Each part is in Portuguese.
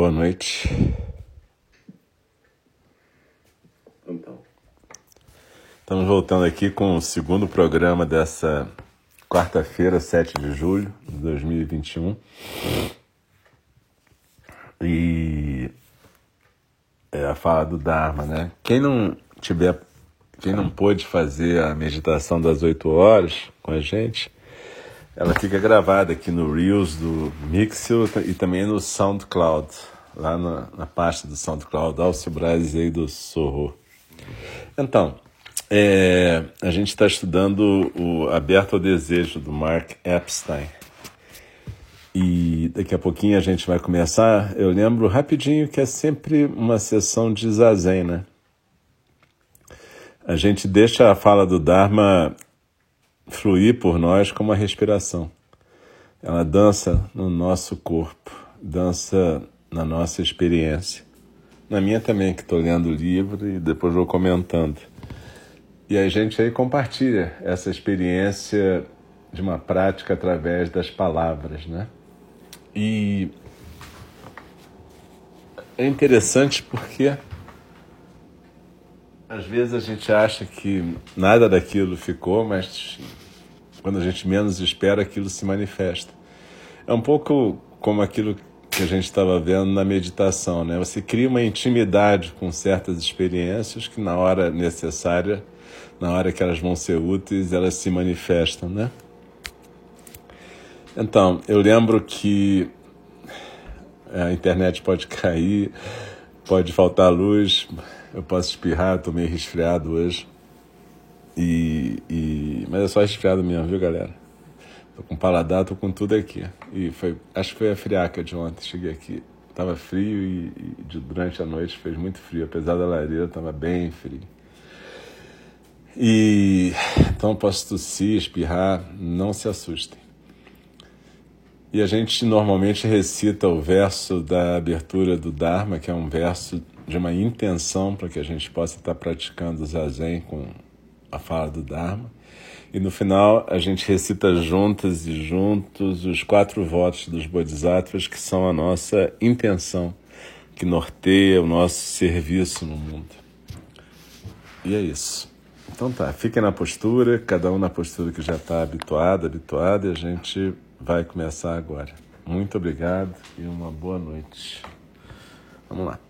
Boa noite. Então. Estamos voltando aqui com o segundo programa dessa quarta-feira, 7 de julho de 2021. E é a fala do Dharma, né? Quem não tiver quem não pôde fazer a meditação das 8 horas com a gente, ela fica gravada aqui no Reels do Mixel e também no SoundCloud, lá na, na pasta do SoundCloud, Alcio Braz e do Sorro. Então, é, a gente está estudando o Aberto ao Desejo, do Mark Epstein. E daqui a pouquinho a gente vai começar. Eu lembro rapidinho que é sempre uma sessão de zazen, né? a gente deixa a fala do Dharma fluir por nós como a respiração. Ela dança no nosso corpo, dança na nossa experiência. Na minha também, que estou lendo o livro e depois vou comentando. E a gente aí compartilha essa experiência de uma prática através das palavras, né? E é interessante porque às vezes a gente acha que nada daquilo ficou, mas quando a gente menos espera, aquilo se manifesta. É um pouco como aquilo que a gente estava vendo na meditação, né? Você cria uma intimidade com certas experiências que na hora necessária, na hora que elas vão ser úteis, elas se manifestam, né? Então, eu lembro que a internet pode cair, pode faltar luz, eu posso espirrar, tô meio resfriado hoje. E, e, mas é só resfriado mesmo, viu, galera? Tô com paladar, tô com tudo aqui. E foi, acho que foi a friaca de ontem. Cheguei aqui, tava frio e, e durante a noite fez muito frio. Apesar da lareira, tava bem frio. E então posso tossir, espirrar, não se assustem. E a gente normalmente recita o verso da abertura do Dharma, que é um verso de uma intenção para que a gente possa estar praticando o zazen com a fala do Dharma. E no final a gente recita juntas e juntos os quatro votos dos Bodhisattvas, que são a nossa intenção, que norteia o nosso serviço no mundo. E é isso. Então tá, fiquem na postura, cada um na postura que já está habituado, habituado, e a gente vai começar agora. Muito obrigado e uma boa noite. Vamos lá.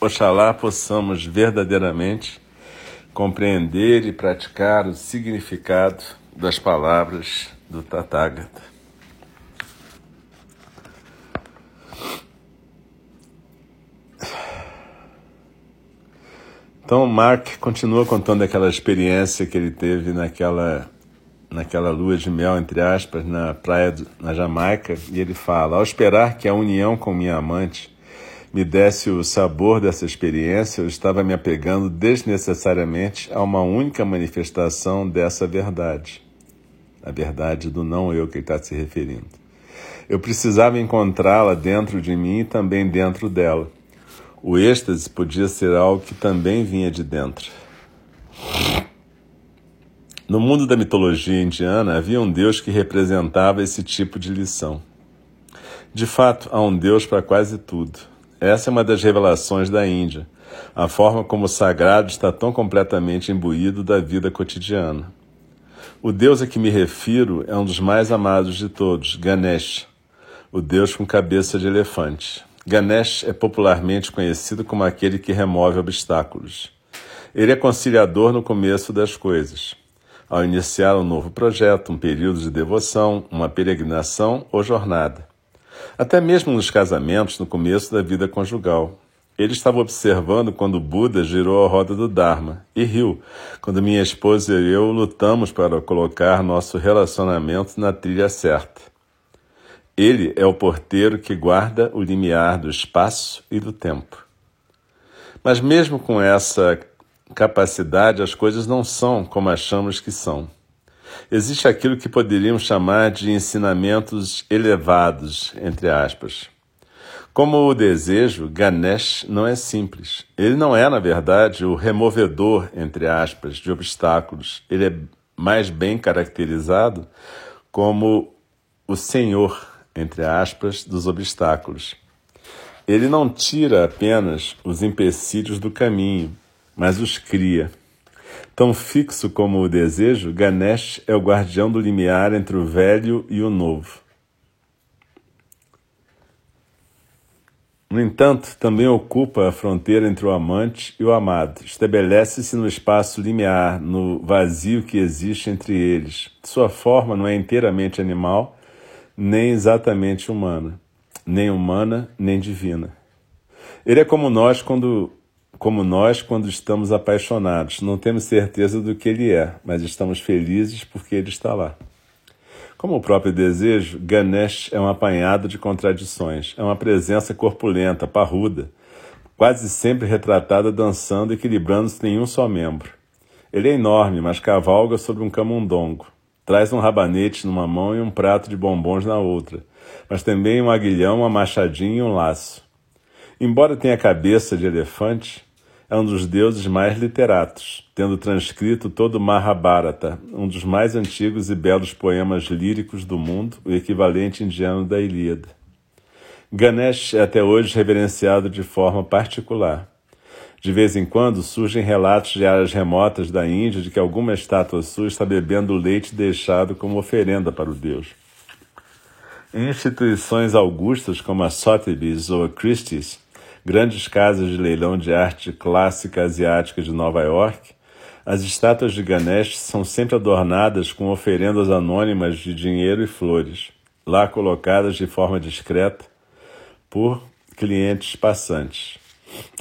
Oxalá possamos verdadeiramente compreender e praticar o significado das palavras do Tathagata. Então, Mark continua contando aquela experiência que ele teve naquela, naquela lua de mel, entre aspas, na praia do, na Jamaica, e ele fala: Ao esperar que a união com minha amante me desse o sabor dessa experiência, eu estava me apegando desnecessariamente a uma única manifestação dessa verdade. A verdade do não eu que ele está se referindo. Eu precisava encontrá-la dentro de mim e também dentro dela. O êxtase podia ser algo que também vinha de dentro. No mundo da mitologia indiana havia um deus que representava esse tipo de lição. De fato, há um deus para quase tudo essa é uma das revelações da Índia, a forma como o sagrado está tão completamente imbuído da vida cotidiana. O Deus a que me refiro é um dos mais amados de todos, Ganesh, o Deus com cabeça de elefante. Ganesh é popularmente conhecido como aquele que remove obstáculos. Ele é conciliador no começo das coisas, ao iniciar um novo projeto, um período de devoção, uma peregrinação ou jornada. Até mesmo nos casamentos, no começo da vida conjugal. Ele estava observando quando Buda girou a roda do Dharma e riu quando minha esposa e eu lutamos para colocar nosso relacionamento na trilha certa. Ele é o porteiro que guarda o limiar do espaço e do tempo. Mas, mesmo com essa capacidade, as coisas não são como achamos que são. Existe aquilo que poderíamos chamar de ensinamentos elevados, entre aspas. Como o desejo, Ganesh não é simples. Ele não é, na verdade, o removedor, entre aspas, de obstáculos. Ele é mais bem caracterizado como o senhor, entre aspas, dos obstáculos. Ele não tira apenas os empecilhos do caminho, mas os cria. Tão fixo como o desejo, Ganesh é o guardião do limiar entre o velho e o novo. No entanto, também ocupa a fronteira entre o amante e o amado. Estabelece-se no espaço limiar, no vazio que existe entre eles. Sua forma não é inteiramente animal, nem exatamente humana, nem humana, nem divina. Ele é como nós quando como nós quando estamos apaixonados. Não temos certeza do que ele é, mas estamos felizes porque ele está lá. Como o próprio desejo, Ganesh é um apanhado de contradições. É uma presença corpulenta, parruda, quase sempre retratada dançando, equilibrando-se em um só membro. Ele é enorme, mas cavalga sobre um camundongo. Traz um rabanete numa mão e um prato de bombons na outra, mas também um aguilhão, uma machadinha e um laço. Embora tenha cabeça de elefante, é um dos deuses mais literatos, tendo transcrito todo o Mahabharata, um dos mais antigos e belos poemas líricos do mundo, o equivalente indiano da Ilíada. Ganesh é até hoje reverenciado de forma particular. De vez em quando surgem relatos de áreas remotas da Índia de que alguma estátua sua está bebendo o leite deixado como oferenda para o deus. Em instituições augustas como a Sotheby's ou a Christie's, grandes casas de leilão de arte clássica asiática de Nova York, as estátuas de Ganesh são sempre adornadas com oferendas anônimas de dinheiro e flores, lá colocadas de forma discreta por clientes passantes.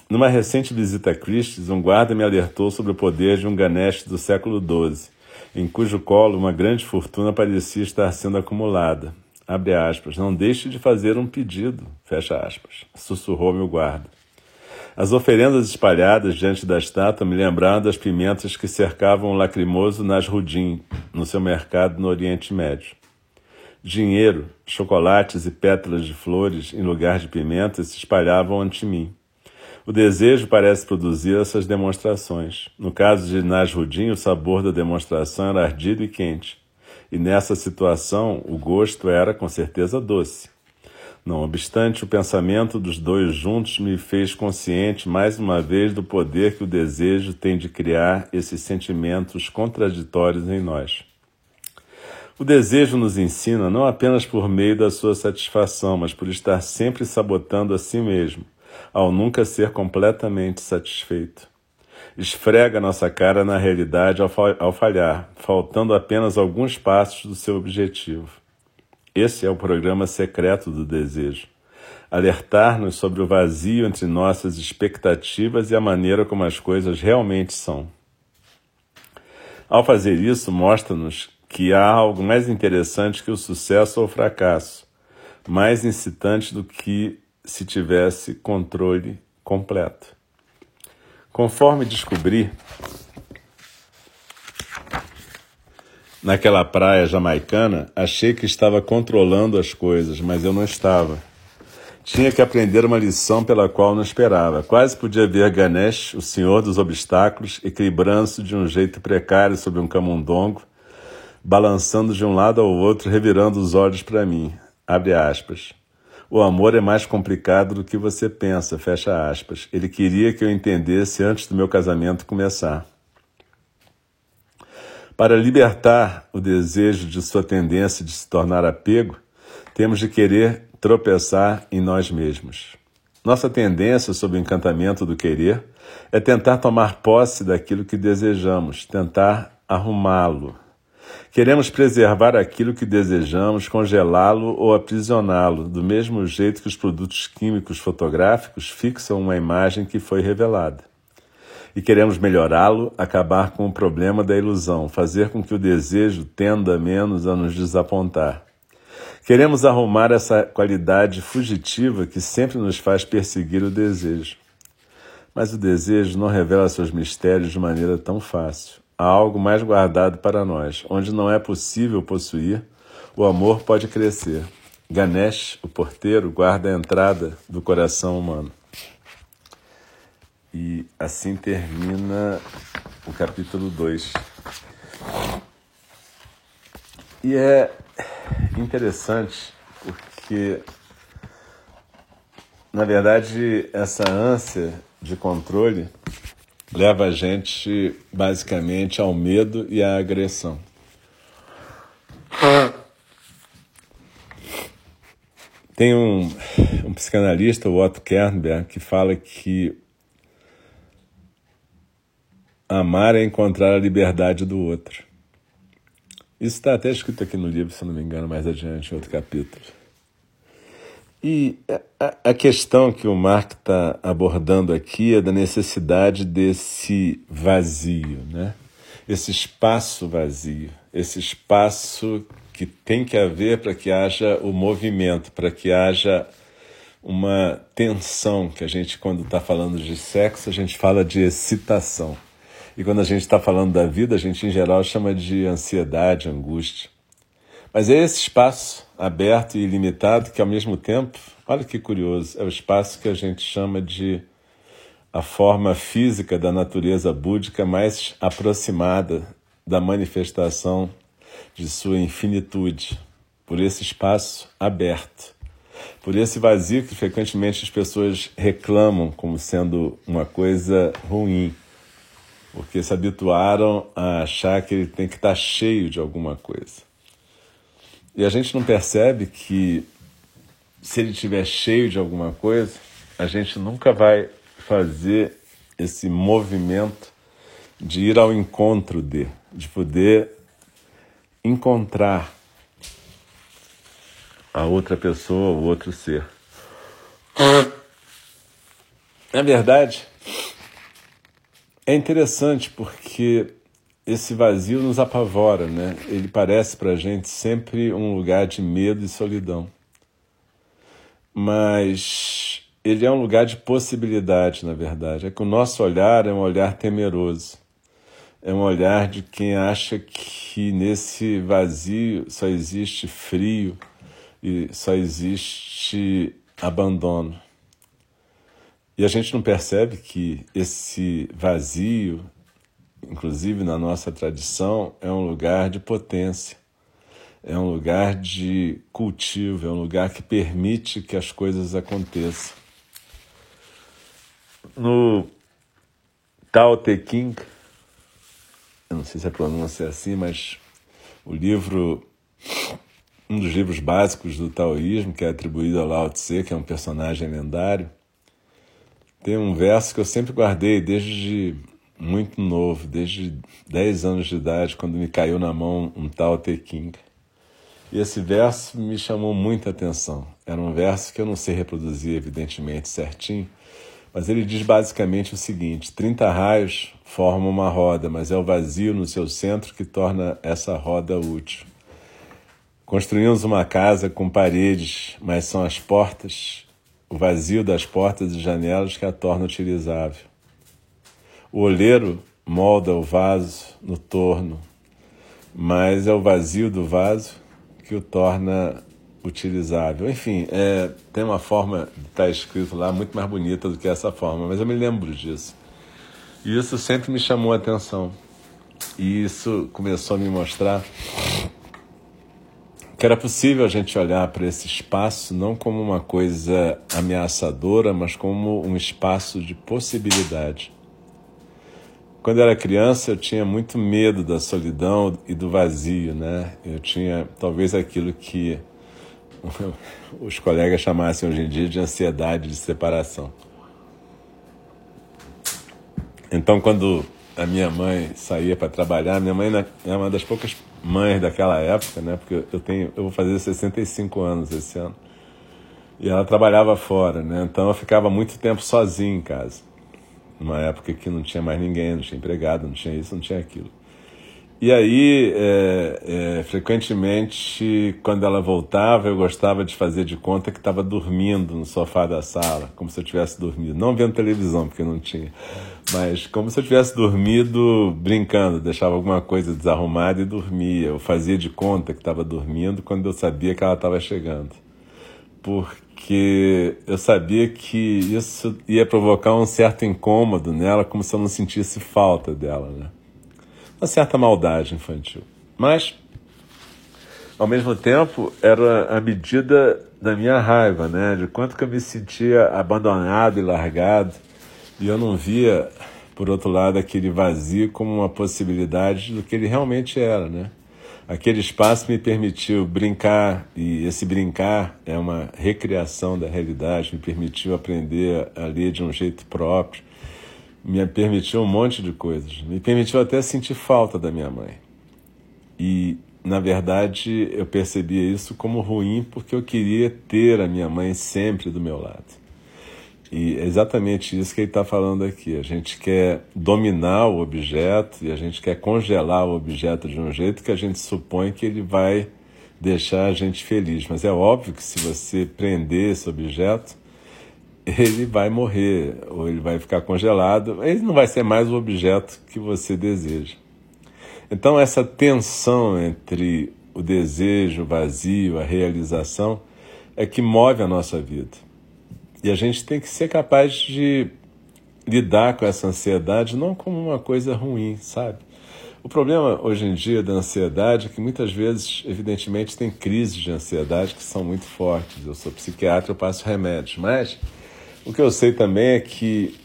Numa recente visita a Christie's, um guarda me alertou sobre o poder de um Ganesh do século XII, em cujo colo uma grande fortuna parecia estar sendo acumulada, Abre aspas. Não deixe de fazer um pedido. Fecha aspas. Sussurrou meu guarda. As oferendas espalhadas diante da estátua me lembraram das pimentas que cercavam o lacrimoso Nasrudim, no seu mercado no Oriente Médio. Dinheiro, chocolates e pétalas de flores, em lugar de pimentas, se espalhavam ante mim. O desejo parece produzir essas demonstrações. No caso de Nasrudim, o sabor da demonstração era ardido e quente e nessa situação o gosto era com certeza doce. Não obstante, o pensamento dos dois juntos me fez consciente mais uma vez do poder que o desejo tem de criar esses sentimentos contraditórios em nós. O desejo nos ensina não apenas por meio da sua satisfação, mas por estar sempre sabotando a si mesmo, ao nunca ser completamente satisfeito esfrega nossa cara na realidade ao falhar, faltando apenas alguns passos do seu objetivo. Esse é o programa secreto do desejo. Alertar-nos sobre o vazio entre nossas expectativas e a maneira como as coisas realmente são. Ao fazer isso, mostra-nos que há algo mais interessante que o sucesso ou o fracasso, mais incitante do que se tivesse controle completo. Conforme descobri, naquela praia jamaicana, achei que estava controlando as coisas, mas eu não estava. Tinha que aprender uma lição pela qual não esperava. Quase podia ver Ganesh, o senhor dos obstáculos, equilibrando-se de um jeito precário sobre um camundongo, balançando de um lado ao outro, revirando os olhos para mim. Abre aspas. O amor é mais complicado do que você pensa, fecha aspas. Ele queria que eu entendesse antes do meu casamento começar. Para libertar o desejo de sua tendência de se tornar apego, temos de querer tropeçar em nós mesmos. Nossa tendência sob o encantamento do querer é tentar tomar posse daquilo que desejamos, tentar arrumá-lo, Queremos preservar aquilo que desejamos, congelá-lo ou aprisioná-lo, do mesmo jeito que os produtos químicos fotográficos fixam uma imagem que foi revelada. E queremos melhorá-lo, acabar com o problema da ilusão, fazer com que o desejo tenda menos a nos desapontar. Queremos arrumar essa qualidade fugitiva que sempre nos faz perseguir o desejo. Mas o desejo não revela seus mistérios de maneira tão fácil há algo mais guardado para nós. Onde não é possível possuir, o amor pode crescer. Ganesh, o porteiro, guarda a entrada do coração humano. E assim termina o capítulo 2. E é interessante porque, na verdade, essa ânsia de controle leva a gente basicamente ao medo e à agressão. Tem um, um psicanalista, o Otto Kernberg, que fala que amar é encontrar a liberdade do outro. Isso está até escrito aqui no livro, se não me engano, mais adiante, em outro capítulo. E a, questão que o Mark está abordando aqui é da necessidade desse vazio, né? esse espaço vazio, esse espaço que tem que haver para que haja o movimento, para que haja uma tensão, que a gente, quando está falando de sexo, a gente fala de excitação. E quando a gente está falando da vida, a gente, em geral, chama de ansiedade, angústia. Mas é esse espaço aberto e ilimitado que, ao mesmo tempo, olha que curioso, é o espaço que a gente chama de a forma física da natureza búdica mais aproximada da manifestação de sua infinitude, por esse espaço aberto, por esse vazio que frequentemente as pessoas reclamam como sendo uma coisa ruim, porque se habituaram a achar que ele tem que estar cheio de alguma coisa. E a gente não percebe que se ele estiver cheio de alguma coisa, a gente nunca vai fazer esse movimento de ir ao encontro de, de poder encontrar a outra pessoa, o outro ser. Na verdade, é interessante porque esse vazio nos apavora, né? Ele parece para a gente sempre um lugar de medo e solidão. Mas ele é um lugar de possibilidade, na verdade. É que o nosso olhar é um olhar temeroso. É um olhar de quem acha que nesse vazio só existe frio e só existe abandono. E a gente não percebe que esse vazio, inclusive na nossa tradição, é um lugar de potência, é um lugar de cultivo, é um lugar que permite que as coisas aconteçam. No Tao Te Ching, eu não sei se a pronúncia é assim, mas o livro, um dos livros básicos do taoísmo, que é atribuído a Lao Tse, que é um personagem lendário, tem um verso que eu sempre guardei desde muito novo, desde 10 anos de idade, quando me caiu na mão um tal Teking. E esse verso me chamou muita atenção. Era um verso que eu não sei reproduzir, evidentemente, certinho, mas ele diz basicamente o seguinte: 30 raios formam uma roda, mas é o vazio no seu centro que torna essa roda útil. Construímos uma casa com paredes, mas são as portas, o vazio das portas e janelas que a torna utilizável. O oleiro molda o vaso no torno, mas é o vazio do vaso que o torna utilizável. Enfim, é, tem uma forma de estar escrito lá muito mais bonita do que essa forma, mas eu me lembro disso. E isso sempre me chamou a atenção. E isso começou a me mostrar que era possível a gente olhar para esse espaço não como uma coisa ameaçadora, mas como um espaço de possibilidade. Quando era criança, eu tinha muito medo da solidão e do vazio, né? Eu tinha talvez aquilo que os colegas chamassem hoje em dia de ansiedade de separação. Então, quando a minha mãe saía para trabalhar, minha mãe é uma das poucas mães daquela época, né? Porque eu tenho, eu vou fazer 65 anos esse ano. E ela trabalhava fora, né? Então eu ficava muito tempo sozinho em casa. Numa época que não tinha mais ninguém, não tinha empregado, não tinha isso, não tinha aquilo. E aí, é, é, frequentemente, quando ela voltava, eu gostava de fazer de conta que estava dormindo no sofá da sala, como se eu tivesse dormido. Não vendo televisão, porque não tinha, mas como se eu tivesse dormido brincando, deixava alguma coisa desarrumada e dormia. Eu fazia de conta que estava dormindo quando eu sabia que ela estava chegando. Porque eu sabia que isso ia provocar um certo incômodo nela, como se eu não sentisse falta dela, né? uma certa maldade infantil. Mas, ao mesmo tempo, era a medida da minha raiva, né? De quanto que eu me sentia abandonado e largado. E eu não via, por outro lado, aquele vazio como uma possibilidade do que ele realmente era, né? Aquele espaço me permitiu brincar, e esse brincar é uma recriação da realidade, me permitiu aprender a ler de um jeito próprio, me permitiu um monte de coisas. Me permitiu até sentir falta da minha mãe. E, na verdade, eu percebia isso como ruim porque eu queria ter a minha mãe sempre do meu lado. E é exatamente isso que ele está falando aqui. A gente quer dominar o objeto e a gente quer congelar o objeto de um jeito que a gente supõe que ele vai deixar a gente feliz. Mas é óbvio que se você prender esse objeto, ele vai morrer ou ele vai ficar congelado, ele não vai ser mais o objeto que você deseja. Então, essa tensão entre o desejo, vazio, a realização é que move a nossa vida. E a gente tem que ser capaz de lidar com essa ansiedade não como uma coisa ruim, sabe? O problema hoje em dia da ansiedade é que muitas vezes, evidentemente, tem crises de ansiedade que são muito fortes. Eu sou psiquiatra, eu passo remédios, mas o que eu sei também é que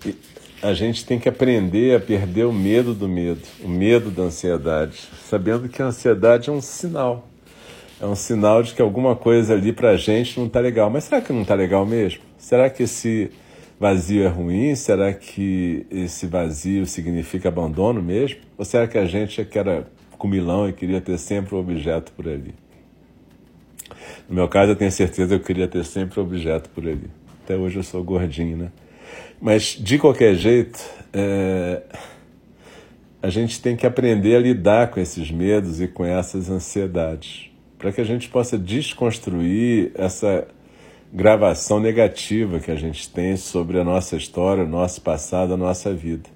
a gente tem que aprender a perder o medo do medo, o medo da ansiedade, sabendo que a ansiedade é um sinal. É um sinal de que alguma coisa ali para a gente não está legal. Mas será que não está legal mesmo? Será que esse vazio é ruim? Será que esse vazio significa abandono mesmo? Ou será que a gente é que era comilão e queria ter sempre um objeto por ali? No meu caso, eu tenho certeza que eu queria ter sempre um objeto por ali. Até hoje eu sou gordinho, né? Mas, de qualquer jeito, é... a gente tem que aprender a lidar com esses medos e com essas ansiedades, para que a gente possa desconstruir essa gravação negativa que a gente tem sobre a nossa história, o nosso passado, a nossa vida.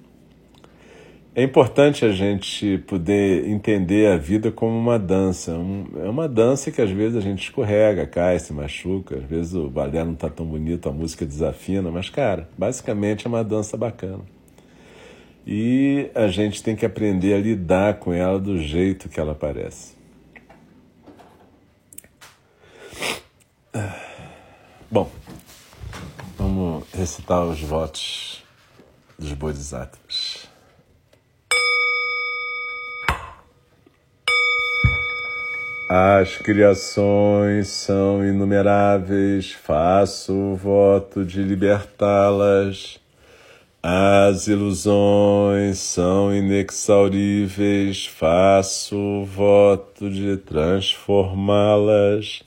É importante a gente poder entender a vida como uma dança. é uma dança que às vezes a gente escorrega, cai, se machuca, às vezes o balé não está tão bonito, a música desafina, mas, cara, basicamente é uma dança bacana. E a gente tem que aprender a lidar com ela do jeito que ela aparece. Bom, vamos recitar os votos dos Bodhisattvas. As criações são inumeráveis, faço o voto de libertá-las. As ilusões são inexauríveis, faço o voto de transformá-las.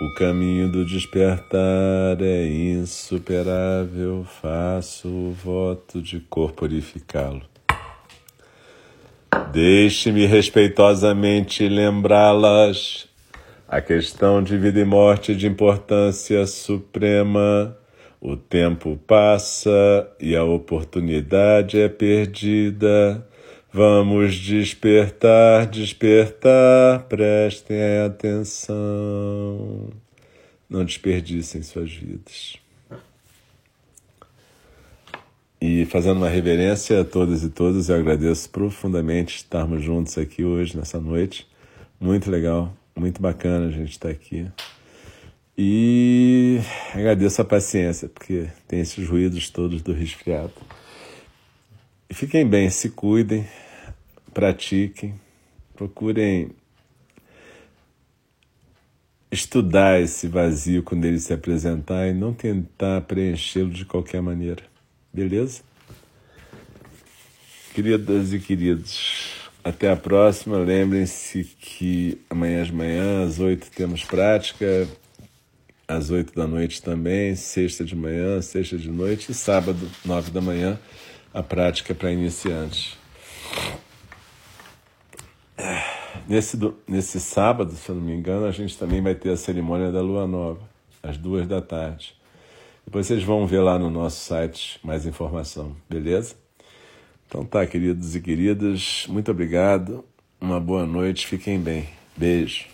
O caminho do despertar é insuperável, faço o voto de corporificá-lo. Deixe-me respeitosamente lembrá-las. A questão de vida e morte é de importância suprema o tempo passa e a oportunidade é perdida. Vamos despertar, despertar, prestem atenção. Não desperdicem suas vidas. E fazendo uma reverência a todas e todos, eu agradeço profundamente estarmos juntos aqui hoje, nessa noite. Muito legal, muito bacana a gente estar aqui. E agradeço a paciência, porque tem esses ruídos todos do resfriado. Fiquem bem, se cuidem, pratiquem, procurem estudar esse vazio quando ele se apresentar e não tentar preenchê-lo de qualquer maneira. Beleza? Queridas e queridos, até a próxima. Lembrem-se que amanhã de manhã, às oito, temos prática às oito da noite também, sexta de manhã, sexta de noite e sábado, nove da manhã, a prática para iniciantes. Nesse, nesse sábado, se eu não me engano, a gente também vai ter a cerimônia da Lua Nova, às duas da tarde. Depois vocês vão ver lá no nosso site mais informação, beleza? Então tá, queridos e queridas, muito obrigado, uma boa noite, fiquem bem. Beijo.